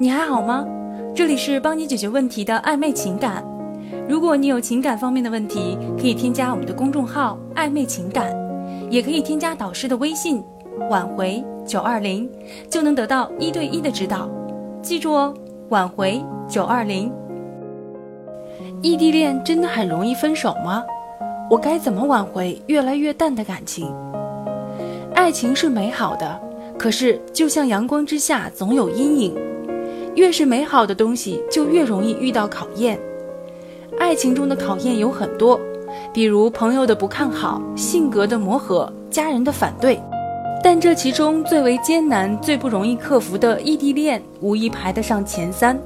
你还好吗？这里是帮你解决问题的暧昧情感。如果你有情感方面的问题，可以添加我们的公众号“暧昧情感”，也可以添加导师的微信“挽回九二零”，就能得到一对一的指导。记住哦，挽回九二零。异地恋真的很容易分手吗？我该怎么挽回越来越淡的感情？爱情是美好的，可是就像阳光之下总有阴影，越是美好的东西就越容易遇到考验。爱情中的考验有很多，比如朋友的不看好、性格的磨合、家人的反对。但这其中最为艰难、最不容易克服的异地恋，无疑排得上前三。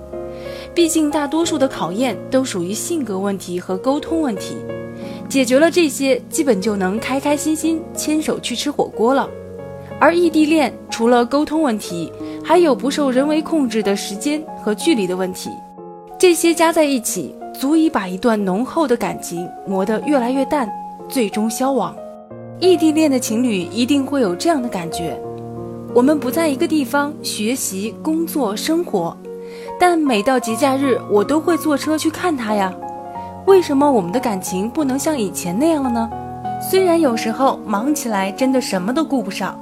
毕竟大多数的考验都属于性格问题和沟通问题，解决了这些，基本就能开开心心牵手去吃火锅了。而异地恋除了沟通问题，还有不受人为控制的时间和距离的问题，这些加在一起。足以把一段浓厚的感情磨得越来越淡，最终消亡。异地恋的情侣一定会有这样的感觉：我们不在一个地方学习、工作、生活，但每到节假日，我都会坐车去看他呀。为什么我们的感情不能像以前那样了呢？虽然有时候忙起来真的什么都顾不上，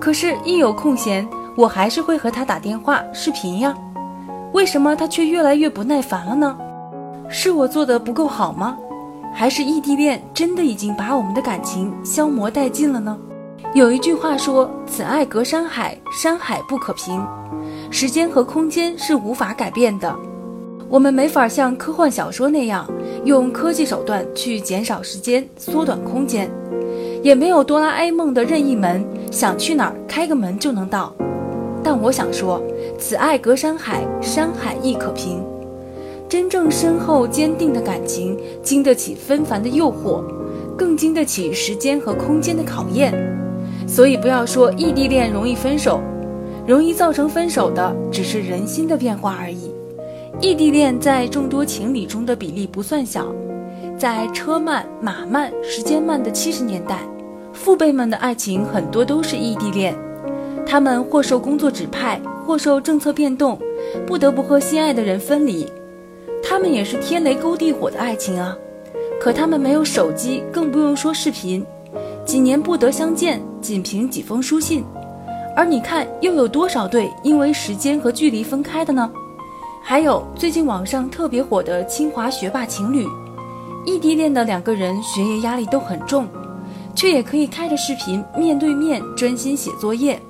可是，一有空闲，我还是会和他打电话、视频呀。为什么他却越来越不耐烦了呢？是我做的不够好吗？还是异地恋真的已经把我们的感情消磨殆尽了呢？有一句话说：“此爱隔山海，山海不可平。”时间和空间是无法改变的，我们没法像科幻小说那样用科技手段去减少时间、缩短空间，也没有哆啦 A 梦的任意门，想去哪儿开个门就能到。但我想说：“此爱隔山海，山海亦可平。”真正深厚坚定的感情，经得起纷繁的诱惑，更经得起时间和空间的考验。所以不要说异地恋容易分手，容易造成分手的只是人心的变化而已。异地恋在众多情侣中的比例不算小，在车慢马慢、时间慢的七十年代，父辈们的爱情很多都是异地恋，他们或受工作指派，或受政策变动，不得不和心爱的人分离。他们也是天雷勾地火的爱情啊，可他们没有手机，更不用说视频，几年不得相见，仅凭几封书信。而你看，又有多少对因为时间和距离分开的呢？还有最近网上特别火的清华学霸情侣，异地恋的两个人学业压力都很重，却也可以开着视频面对面专心写作业，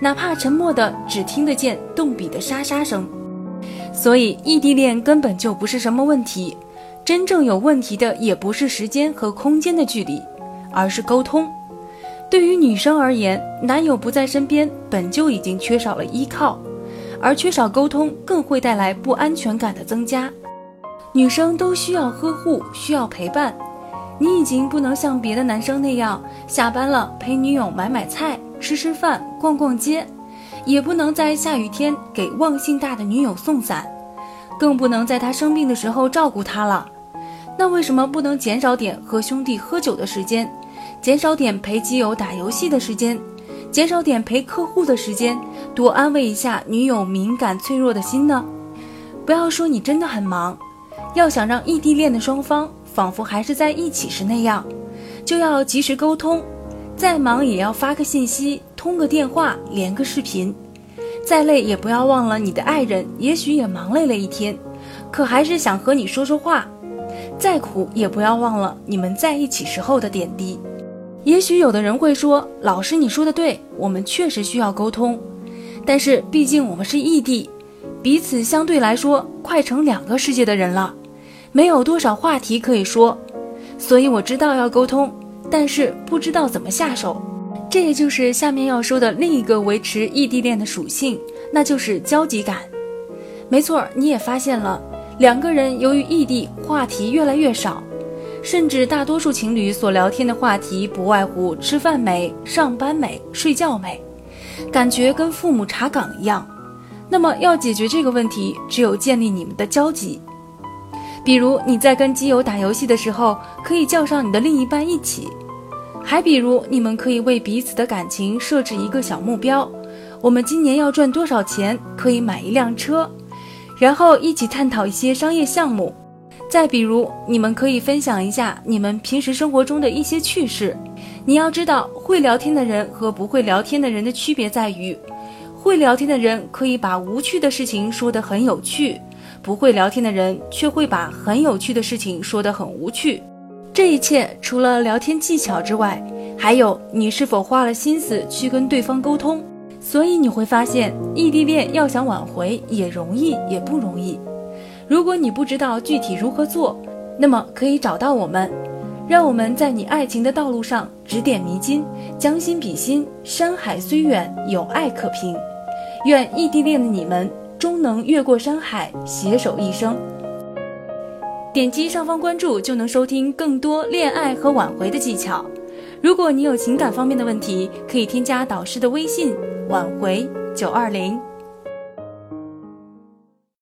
哪怕沉默的只听得见动笔的沙沙声。所以，异地恋根本就不是什么问题，真正有问题的也不是时间和空间的距离，而是沟通。对于女生而言，男友不在身边，本就已经缺少了依靠，而缺少沟通更会带来不安全感的增加。女生都需要呵护，需要陪伴。你已经不能像别的男生那样，下班了陪女友买买菜、吃吃饭、逛逛街。也不能在下雨天给忘性大的女友送伞，更不能在她生病的时候照顾她了。那为什么不能减少点和兄弟喝酒的时间，减少点陪基友打游戏的时间，减少点陪客户的时间，多安慰一下女友敏感脆弱的心呢？不要说你真的很忙，要想让异地恋的双方仿佛还是在一起时那样，就要及时沟通。再忙也要发个信息，通个电话，连个视频。再累也不要忘了你的爱人，也许也忙累了一天，可还是想和你说说话。再苦也不要忘了你们在一起时候的点滴。也许有的人会说：“老师，你说的对，我们确实需要沟通。但是毕竟我们是异地，彼此相对来说快成两个世界的人了，没有多少话题可以说。所以我知道要沟通。”但是不知道怎么下手，这也就是下面要说的另一个维持异地恋的属性，那就是交集感。没错，你也发现了，两个人由于异地，话题越来越少，甚至大多数情侣所聊天的话题不外乎吃饭没、上班没、睡觉没，感觉跟父母查岗一样。那么要解决这个问题，只有建立你们的交集。比如你在跟基友打游戏的时候，可以叫上你的另一半一起；还比如你们可以为彼此的感情设置一个小目标，我们今年要赚多少钱可以买一辆车，然后一起探讨一些商业项目。再比如，你们可以分享一下你们平时生活中的一些趣事。你要知道，会聊天的人和不会聊天的人的区别在于，会聊天的人可以把无趣的事情说得很有趣，不会聊天的人却会把很有趣的事情说得很无趣。这一切除了聊天技巧之外，还有你是否花了心思去跟对方沟通。所以你会发现，异地恋要想挽回也容易也不容易。如果你不知道具体如何做，那么可以找到我们，让我们在你爱情的道路上指点迷津，将心比心。山海虽远，有爱可平。愿异地恋的你们终能越过山海，携手一生。点击上方关注就能收听更多恋爱和挽回的技巧。如果你有情感方面的问题，可以添加导师的微信：挽回九二零。